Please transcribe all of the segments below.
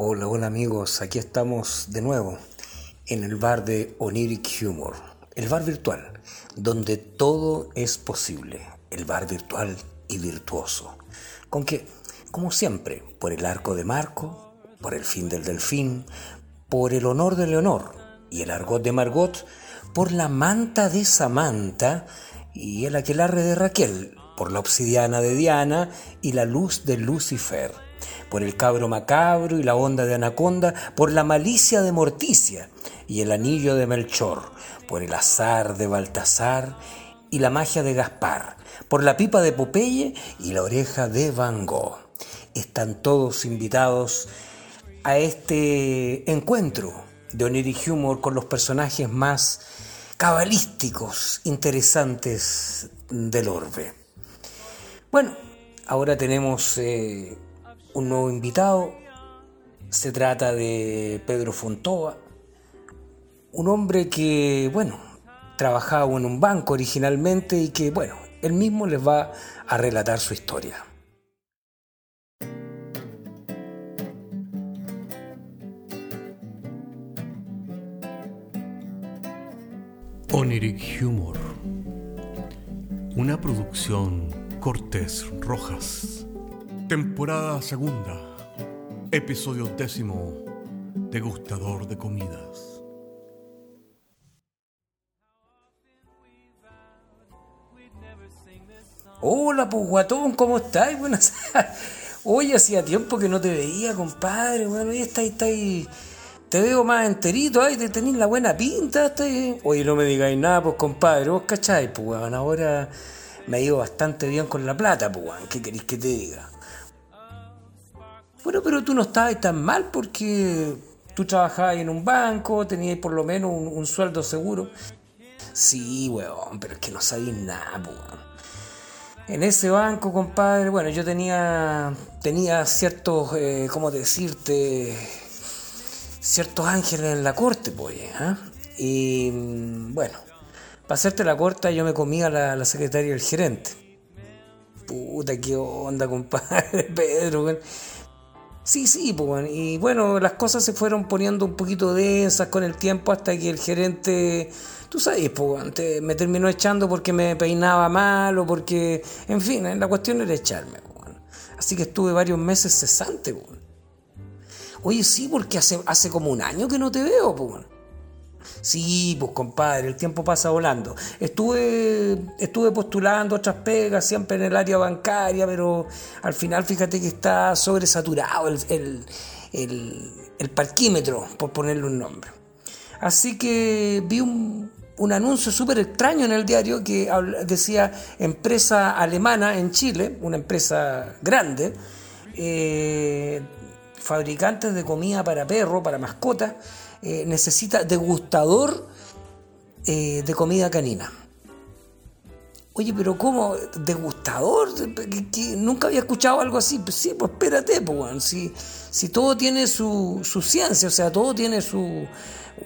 Hola, hola amigos, aquí estamos de nuevo en el bar de Oniric Humor, el bar virtual, donde todo es posible, el bar virtual y virtuoso. Con que, como siempre, por el arco de Marco, por el fin del delfín, por el honor de Leonor y el argot de Margot, por la manta de Samantha y el aquelarre de Raquel, por la obsidiana de Diana y la luz de Lucifer, por el cabro macabro y la onda de Anaconda, por la malicia de Morticia y el anillo de Melchor, por el azar de Baltasar y la magia de Gaspar, por la pipa de Popeye y la oreja de Van Gogh. Están todos invitados a este encuentro de Oniric Humor con los personajes más cabalísticos, interesantes del orbe. Bueno, ahora tenemos eh, un nuevo invitado. Se trata de Pedro Fontova, un hombre que, bueno, trabajaba en un banco originalmente y que, bueno, él mismo les va a relatar su historia. Oniric Humor. Una producción Cortés Rojas. Temporada segunda. Episodio décimo. Degustador de comidas. Hola, pues guatón, ¿cómo estás? Buenas Oye, hacía tiempo que no te veía, compadre. Bueno, ahí está, ahí está ahí. Te veo más enterito, ay, te tenés la buena pinta. Está Oye, no me digáis nada, pues compadre, vos cacháis, pues weón. Ahora me ha ido bastante bien con la plata, pues weón. ¿Qué queréis que te diga? Bueno, pero tú no estabas tan mal porque tú trabajabas en un banco, tenías por lo menos un, sueldo seguro. Sí, weón, pero es que no sabéis nada, weón. En ese banco, compadre, bueno, yo tenía, tenía ciertos, eh, ¿cómo decirte? Ciertos ángeles en la corte, pues, ¿eh? Y mm, bueno, para hacerte la corta, yo me comía la, la secretaria del gerente. Puta, qué onda, compadre, Pedro, weón. Sí, sí, pues, y bueno, las cosas se fueron poniendo un poquito densas con el tiempo hasta que el gerente tú sabes, pues, me terminó echando porque me peinaba mal o porque, en fin, eh, la cuestión era echarme. pues, Así que estuve varios meses cesante. pues. Oye, sí, porque hace, hace como un año que no te veo. Pues. Sí, pues compadre, el tiempo pasa volando. Estuve, estuve postulando otras pegas, siempre en el área bancaria, pero al final fíjate que está sobresaturado el, el, el, el parquímetro, por ponerle un nombre. Así que vi un, un anuncio súper extraño en el diario que decía empresa alemana en Chile, una empresa grande, eh, fabricantes de comida para perro, para mascotas, eh, necesita degustador eh, de comida canina. Oye, pero ¿cómo? ¿Degustador? ¿Que- que Nunca había escuchado algo así. Pues sí, pues espérate, pues, si, si todo tiene su ciencia, o sea, todo tiene su...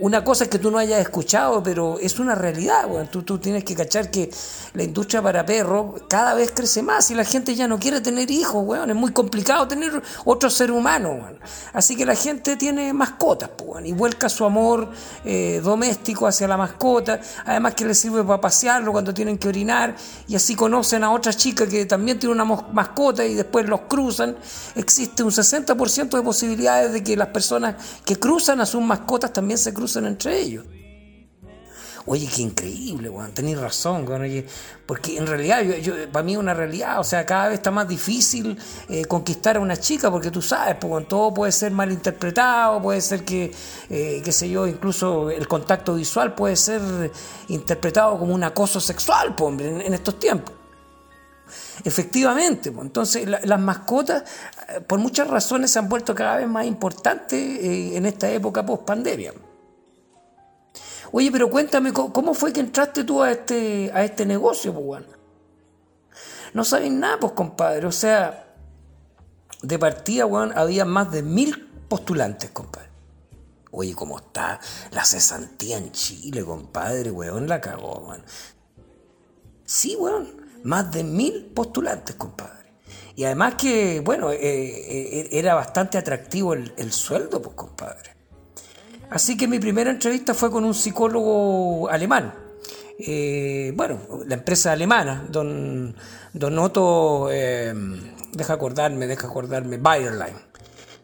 Una cosa es que tú no hayas escuchado, pero es una realidad, weón. Tú, tú tienes que cachar que la industria para perros cada vez crece más y la gente ya no quiere tener hijos, weón. Es muy complicado tener otro ser humano, weón. Así que la gente tiene mascotas, y vuelca su amor eh, doméstico hacia la mascota. Además que les sirve para pasearlo cuando tienen que orinar y así conocen a otra chica que también tiene una mascota y después los cruzan. Existe un 60% de posibilidades de que las personas que cruzan a sus mascotas también se crucen entre ellos. Oye, qué increíble, weón. Tenéis razón, weón. Oye, porque en realidad, yo, para mí es una realidad. O sea, cada vez está más difícil eh, conquistar a una chica porque tú sabes, pues, todo puede ser mal interpretado, puede ser que, eh, qué sé yo, incluso el contacto visual puede ser interpretado como un acoso sexual, pues, en, en estos tiempos. Efectivamente, pues, entonces la- las mascotas eh, por muchas razones se han vuelto cada vez más importantes eh, en esta época post pandemia. Oye, pero cuéntame, ¿cómo- ¿cómo fue que entraste tú a este, a este negocio, pues, weón? No sabes nada, pues, compadre. O sea, de partida, weón, había más de mil postulantes, compadre. Oye, ¿cómo está la cesantía en Chile, compadre? Weón, la cagó, weón. Sí, weón. Más de mil postulantes, compadre. Y además que, bueno, eh, eh, era bastante atractivo el, el sueldo, pues compadre. Así que mi primera entrevista fue con un psicólogo alemán. Eh, bueno, la empresa alemana, don, don Otto, deja acordarme, deja acordarme, Bayerlein.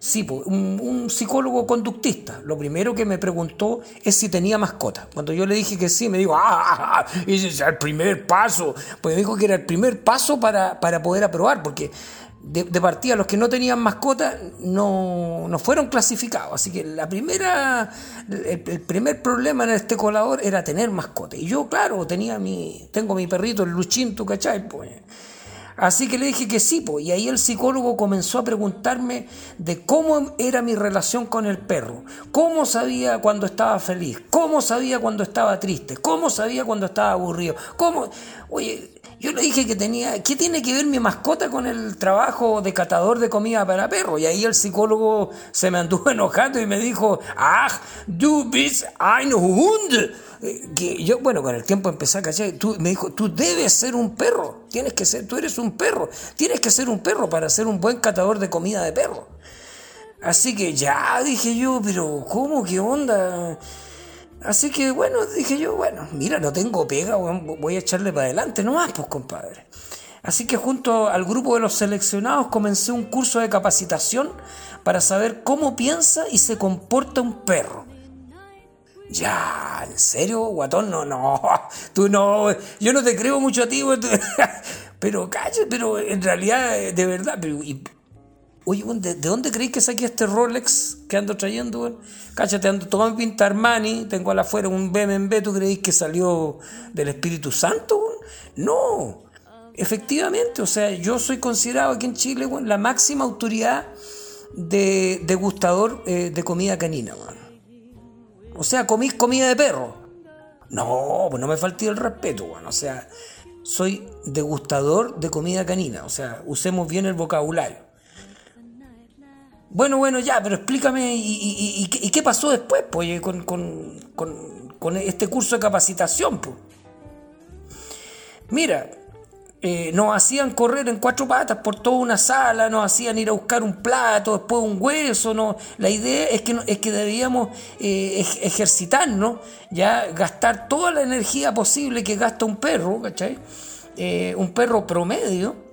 Sí, un, psicólogo conductista. Lo primero que me preguntó es si tenía mascota. Cuando yo le dije que sí, me dijo, ah, ah, ah, ah ese es el primer paso. Pues me dijo que era el primer paso para, poder aprobar, porque de, partida los que no tenían mascota no, no, fueron clasificados. Así que la primera, el, primer problema en este colador era tener mascota. Y yo, claro, tenía mi, tengo mi perrito, el Luchín, ¿tú cachai? Pues Así que le dije que sí, y ahí el psicólogo comenzó a preguntarme de cómo era mi relación con el perro, cómo sabía cuando estaba feliz, cómo sabía cuando estaba triste, cómo sabía cuando estaba aburrido, cómo... Oye, yo le dije que tenía, ¿qué tiene que ver mi mascota con el trabajo de catador de comida para perros? Y ahí el psicólogo se me anduvo enojando y me dijo, ¡Ach, du bist ein Hund! que yo, bueno, con el tiempo empecé a cachar, tú, me dijo, tú debes ser un perro, tienes que ser, tú eres un perro, tienes que ser un perro para ser un buen catador de comida de perro. Así que ya dije yo, pero ¿cómo? ¿Qué onda? Así que bueno, dije yo, bueno, mira, no tengo pega, voy a echarle para adelante nomás, pues compadre. Así que junto al grupo de los seleccionados comencé un curso de capacitación para saber cómo piensa y se comporta un perro. Ya, ¿en serio, guatón? No, no, tú no, yo no te creo mucho a ti, pero calle, pero en realidad, de verdad, pero, oye, ¿de, dónde creéis que saqué este Rolex que ando trayendo? Cállate, ando tomando pinta Armani, tengo al afuera un BMW, ¿tú creéis que salió del Espíritu Santo? No, efectivamente, o sea, yo soy considerado aquí en Chile la máxima autoridad de degustador eh, de comida canina, o sea, comís comida de perro. No, pues no me falté el respeto, bueno. O sea, soy degustador de comida canina. O sea, usemos bien el vocabulario. Bueno, bueno, ya, pero explícame, ¿y, qué pasó después, pues, con, con, este curso de capacitación, pues? Mira, eh, nos hacían correr en cuatro patas por toda una sala, nos hacían ir a buscar un plato, después un hueso, no. La idea es que, es que debíamos eh, ejercitarnos, ya gastar toda la energía posible que gasta un perro, ¿cachai? Eh, un perro promedio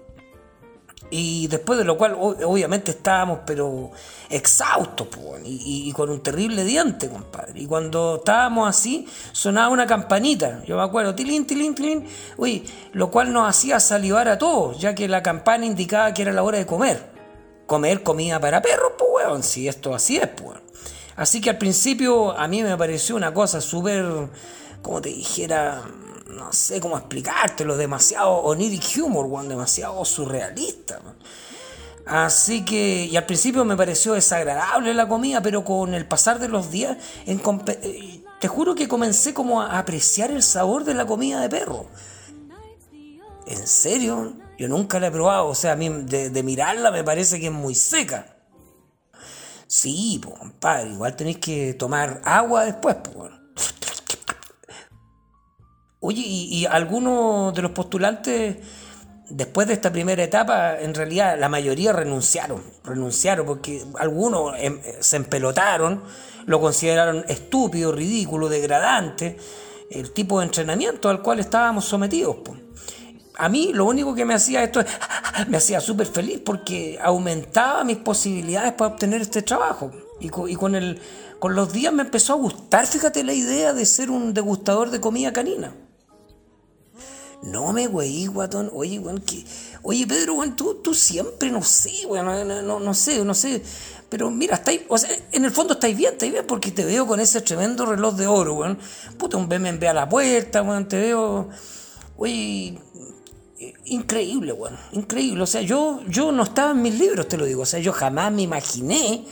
y después de lo cual, obviamente, estábamos, pero exhaustos, y, con un terrible diente, compadre. Y cuando estábamos así, sonaba una campanita. Yo me acuerdo, tilín, tilín, tilín. Uy, lo cual nos hacía salivar a todos, ya que la campana indicaba que era la hora de comer. Comer comida para perros, pues, weón, si esto así es, pues. Así que al principio a mí me pareció una cosa súper, como te dijera, no sé cómo explicártelo, demasiado oniric humor, one, demasiado surrealista. Así que, y al principio me pareció desagradable la comida, pero con el pasar de los días, eh, te juro que comencé como a apreciar el sabor de la comida de perro. ¿En serio? Yo nunca la he probado, o sea, a mí de, mirarla me parece que es muy seca. Sí, pues, compadre, igual tenéis que tomar agua después, pues. Oye, y, algunos de los postulantes, después de esta primera etapa, en realidad la mayoría renunciaron, renunciaron porque algunos em, se empelotaron, lo consideraron estúpido, ridículo, degradante, el tipo de entrenamiento al cual estábamos sometidos. A mí lo único que me hacía esto me hacía súper feliz porque aumentaba mis posibilidades para obtener este trabajo. Y y con, el, con los días me empezó a gustar, fíjate la idea de ser un degustador de comida canina. No me güey, guatón. Oye, weón, que. Oye, Pedro, weón, tú, tú siempre, no sé, weón, no, no, sé, no sé. Pero mira, estáis, o sea, en el fondo estáis bien, estáis bien, porque te veo con ese tremendo reloj de oro, weón. Puta, un BMW a la puerta, weón, te veo. Oye, increíble, weón, increíble. O sea, yo, yo no estaba en mis libros, te lo digo. O sea, yo jamás me imaginé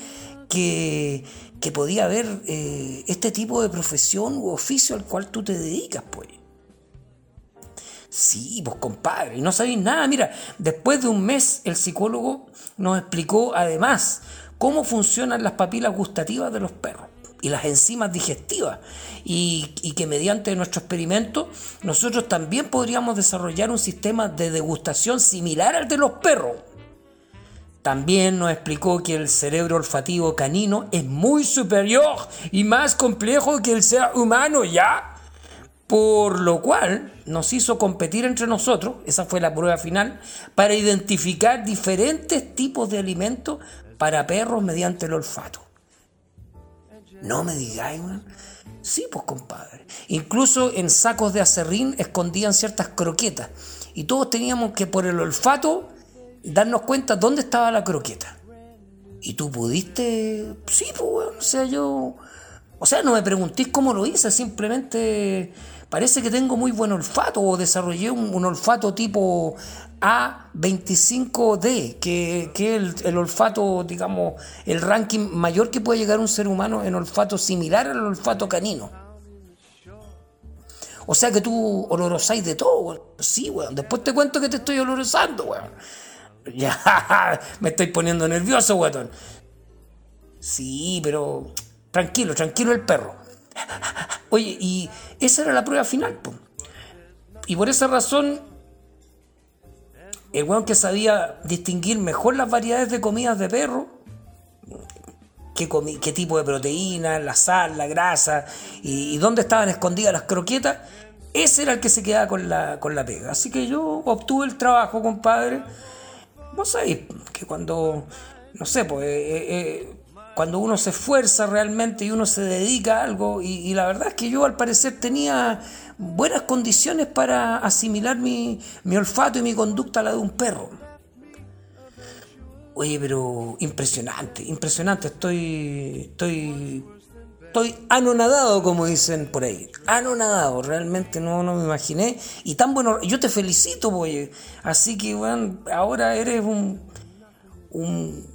que, que podía haber eh, este tipo de profesión u oficio al cual tú te dedicas, pues. Sí, pues compadre, y no sabéis nada. Mira, después de un mes el psicólogo nos explicó además cómo funcionan las papilas gustativas de los perros y las enzimas digestivas y, que mediante nuestro experimento nosotros también podríamos desarrollar un sistema de degustación similar al de los perros. También nos explicó que el cerebro olfativo canino es muy superior y más complejo que el ser humano, ¿ya? Por lo cual nos hizo competir entre nosotros, esa fue la prueba final, para identificar diferentes tipos de alimentos para perros mediante el olfato. No me digáis, Sí, pues compadre. Incluso en sacos de acerrín escondían ciertas croquetas. Y todos teníamos que por el olfato darnos cuenta dónde estaba la croqueta. Y tú pudiste... Sí, pues, o sea, yo... O sea, no me preguntéis cómo lo hice, simplemente parece que tengo muy buen olfato o desarrollé un, olfato tipo A25D, que, es el, olfato, digamos, el ranking mayor que puede llegar un ser humano en olfato similar al olfato canino. O sea que tú olorosáis de todo, weón. Sí, weón. Después te cuento que te estoy olorosando, weón. Ya, me estoy poniendo nervioso, weón. Sí, pero tranquilo, tranquilo el perro. Oye, y esa era la prueba final, Y por esa razón, el weón que sabía distinguir mejor las variedades de comidas de perro, qué, tipo de proteína, la sal, la grasa y, dónde estaban escondidas las croquetas, ese era el que se quedaba con la, con la pega. Así que yo obtuve el trabajo, compadre. Vos sabéis que cuando, no sé, pues eh, eh, eh, cuando uno se esfuerza realmente y uno se dedica a algo, y, la verdad es que yo al parecer tenía buenas condiciones para asimilar mi, olfato y mi conducta a la de un perro. Oye, pero impresionante, impresionante, estoy, estoy, estoy anonadado, como dicen por ahí, anonadado, realmente no, no me imaginé, y tan bueno, yo te felicito, oye, así que bueno, ahora eres un, un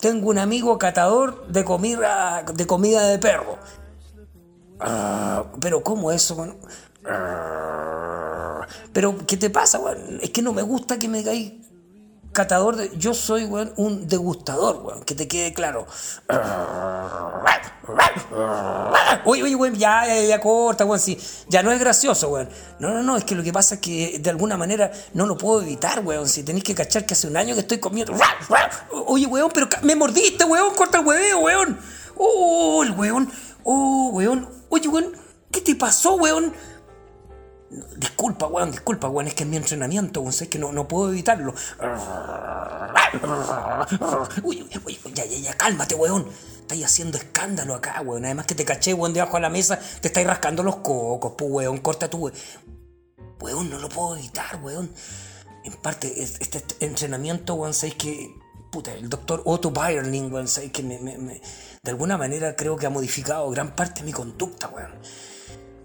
tengo un amigo catador de comida de, comida de perro. Ah, pero ¿cómo eso? Ah, pero ¿qué te pasa? Es que no me gusta que me digáis catador de, yo soy un degustador, que te quede claro. Oye, oye, ya, ya, ya corta, sí. Ya no es gracioso, weón. No, no, no, es que lo que pasa es que de alguna manera no lo puedo evitar, weón. Si tenéis que cachar que hace un año que estoy comiendo. Oye, weón, pero me mordiste, weón, corta el hueveo, weón. Oh, el weón. Oh, weón. Oye, weón, ¿qué te pasó, weón? Disculpa, weón, disculpa, weón, es que es mi entrenamiento, weón, sé que no, no puedo evitarlo. Uy, uy, uy, ya, ya, ya, cálmate, weón. Estáis haciendo escándalo acá, weón. Además que te caché, weón, debajo de la mesa, te estáis rascando los cocos, pues, weón, corta tu weón. Weón, no lo puedo evitar, weón. En parte, este entrenamiento, weón, sabéis que puta, el doctor Otto Bayerling, weón, sabéis que me, me, de alguna manera creo que ha modificado gran parte de mi conducta, weón.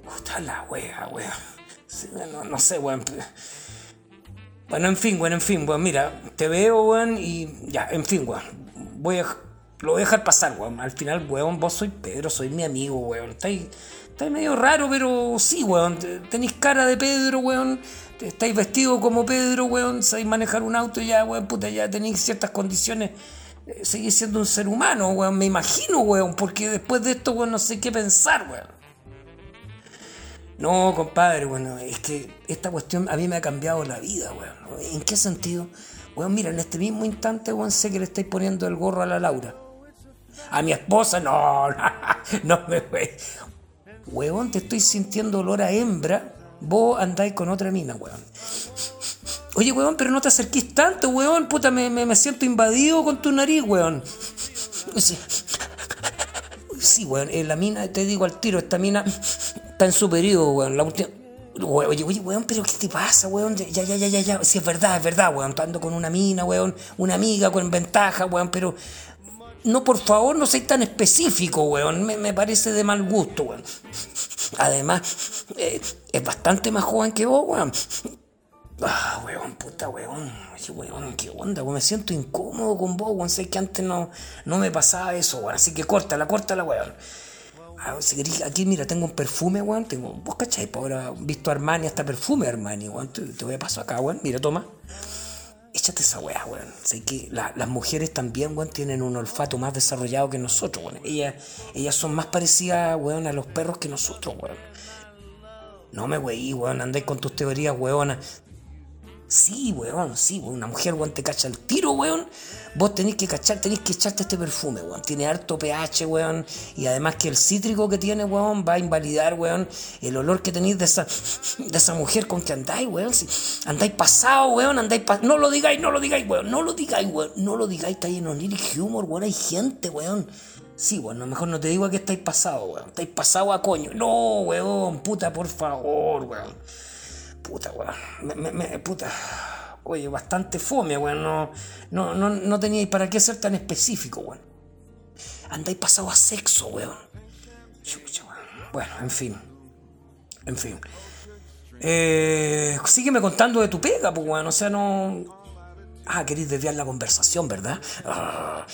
Puta la wea, weón no, sé, weón. Bueno, en fin, weón, en fin, weón. Mira, te veo, weón, y ya, en fin, weón. Voy a, lo voy a dejar pasar, weón. Al final, weón, vos soy Pedro, soy mi amigo, weón. Estáis, medio raro, pero sí, weón. Tenéis cara de Pedro, weón. Estáis vestido como Pedro, weón. Sabéis manejar un auto ya, weón, puta, ya tenéis ciertas condiciones. Eh, seguís siendo un ser humano, weón. Me imagino, weón, porque después de esto, weón, no sé qué pensar, weón. No, compadre, bueno, es que esta cuestión a mí me ha cambiado la vida, weón. ¿En qué sentido? Weón, mira, en este mismo instante, weón, sé que le estáis poniendo el gorro a la Laura. A mi esposa, no, no, me Weón, te estoy sintiendo olor a hembra. Vos andáis con otra mina, weón. Oye, weón, pero no te acerquís tanto, weón. Puta, me, me, siento invadido con tu nariz, weón. Sí, sí weón, la mina, te digo al tiro, esta mina está en su periodo, weón. La última. Oye, oye, weón, pero ¿qué te pasa, weón? Ya, ya, ya, ya, ya. Si es verdad, es verdad, weón. Ando con una mina, weón. Una amiga con ventaja, weón. Pero no, por favor, no seas tan específico, weón. Me, parece de mal gusto, weón. Además, eh, es bastante más joven que vos, weón. Ah, weón, puta, weón. Oye, weón, qué onda, weón. Me siento incómodo con vos, weón. Sé que antes no, no me pasaba eso, weón. Así que córtala, córtala, weón. Ah, aquí, mira, tengo un perfume, weón. Tengo, vos cachai, ahora visto Armani, hasta perfume Armani, weón. Te, voy a pasar acá, weón. Mira, toma. Échate esa weá, weón. Sé que las mujeres también, weón, tienen un olfato más desarrollado que nosotros, weón. Ellas, ellas son más parecidas, weón, a los perros que nosotros, weón. No me weí, weón. Andáis con tus teorías, weón. Sí, weón, sí, weón. Una mujer, weón, te cacha el tiro, weón. Vos tenés que cachar, tenés que echarte este perfume, weón. Tiene harto pH, weón. Y además que el cítrico que tiene, weón, va a invalidar, weón, el olor que tenéis de esa, de esa mujer con que andáis, weón. Andáis pasado, weón, andáis pasado. No lo digáis, no lo digáis, weón. No lo digáis, weón. No lo digáis, está en Oniric Humor, weón. Hay gente, weón. Sí, lo mejor no te digo a que estáis pasado, weón. Estáis pasado a coño. No, weón, puta, por favor, weón. Puta, weón. Puta. Oye, bastante fome, weón. No, no, no, no teníais para qué ser tan específico, weón. Andáis pasado a sexo, weón. Chucha, weón. Bueno, en fin. En fin. Eh, sígueme contando de tu pega, pues, weón. O sea, no. Ah, queréis desviar la conversación, ¿verdad? Ah,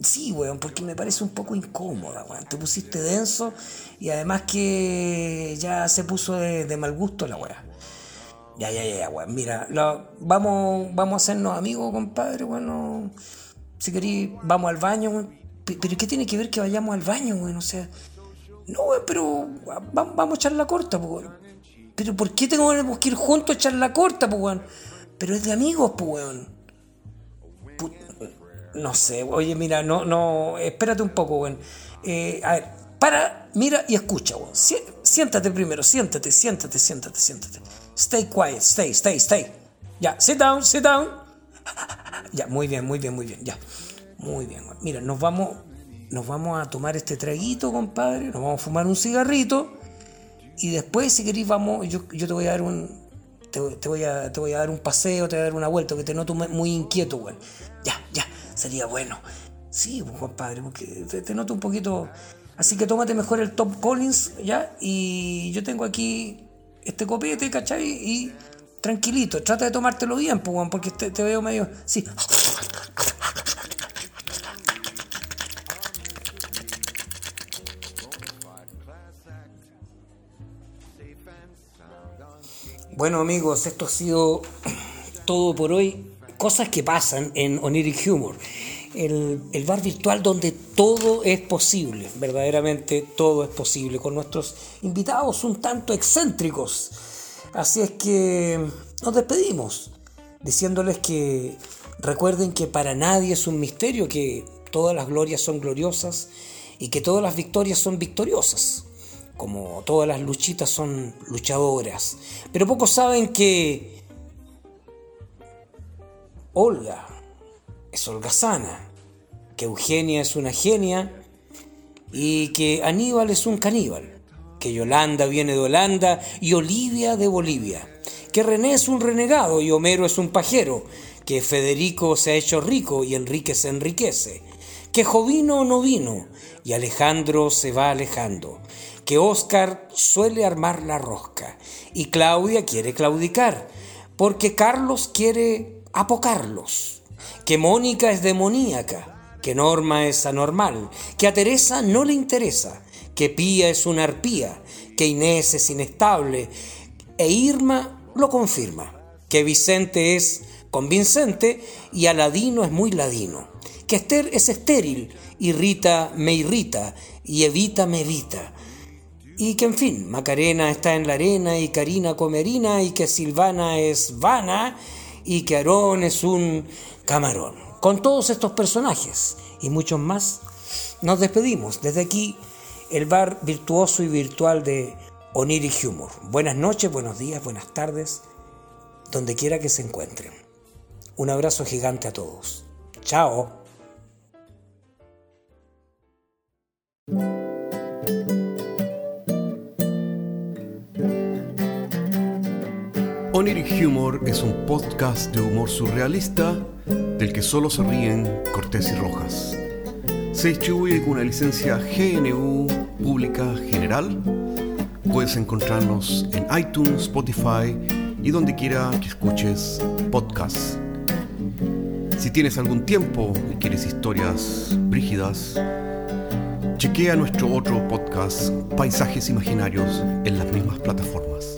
sí, weón, porque me parece un poco incómoda, weón. Te pusiste denso y además que ya se puso de, de mal gusto la weá. Ya, ya, ya, weón. Mira, vamos, vamos a hacernos amigos, compadre, bueno. Si queréis, vamos al baño, weón. Pero ¿qué tiene que ver que vayamos al baño, weón? O sea, no, weón, pero vamos a echar la corta, pues. Pero ¿por qué tenemos que ir juntos a echar la corta, pues, weón? Pero es de amigos, pues, weón. no sé, oye, mira, no, no, espérate un poco, weón. Eh, a ver, para, mira y escucha, weón. Siéntate primero, siéntate, siéntate, siéntate, siéntate. Stay quiet, stay, stay, stay. Ya, sit down, sit down. Ya, muy bien, muy bien, muy bien, ya. Muy bien. Mira, nos vamos, nos vamos a tomar este traguito, compadre. Nos vamos a fumar un cigarrito. Y después, si queréis, vamos, yo, yo te voy a dar un, te, voy a, te voy a dar un paseo, te voy a dar una vuelta, que te noto muy inquieto, weón. Ya, ya, sería bueno. Sí, pues, compadre, porque te, noto un poquito. Así que tómate mejor el Top Collins, ¿ya? Y yo tengo aquí este copete, ¿cachai? Y tranquilito, trata de tomártelo bien, pues, porque te, te veo medio. Sí. Bueno amigos, esto ha sido todo por hoy. Cosas que pasan en Oniric Humor. El, bar virtual donde todo es posible, verdaderamente todo es posible, con nuestros invitados un tanto excéntricos. Así es que nos despedimos, diciéndoles que recuerden que para nadie es un misterio que todas las glorias son gloriosas y que todas las victorias son victoriosas como todas las luchitas son luchadoras. Pero pocos saben que Olga es holgazana, que Eugenia es una genia y que Aníbal es un caníbal, que Yolanda viene de Holanda y Olivia de Bolivia, que René es un renegado y Homero es un pajero, que Federico se ha hecho rico y Enrique se enriquece, que Jovino no vino y Alejandro se va alejando, que Oscar suele armar la rosca y Claudia quiere claudicar, porque Carlos quiere apocarlos, que Mónica es demoníaca, que Norma es anormal, que a Teresa no le interesa, que Pía es una arpía, que Inés es inestable, e Irma lo confirma, que Vicente es convincente y Aladino es muy ladino, que Esther es estéril y Rita me irrita y Evita me evita, y que en fin, Macarena está en la arena y Karina comerina y que Silvana es vana y que Aarón es un camarón. Con todos estos personajes y muchos más, nos despedimos desde aquí, el bar virtuoso y virtual de Oniri Humor. Buenas noches, buenos días, buenas tardes, donde quiera que se encuentren. Un abrazo gigante a todos. Chao. Oniric Humor es un podcast de humor surrealista del que solo se ríen Cortés y Rojas. Se distribuye con una licencia GNU Pública General. Puedes encontrarnos en iTunes, Spotify y donde quiera que escuches podcasts. Si tienes algún tiempo y quieres historias brígidas, chequea nuestro otro podcast, Paisajes Imaginarios, en las mismas plataformas.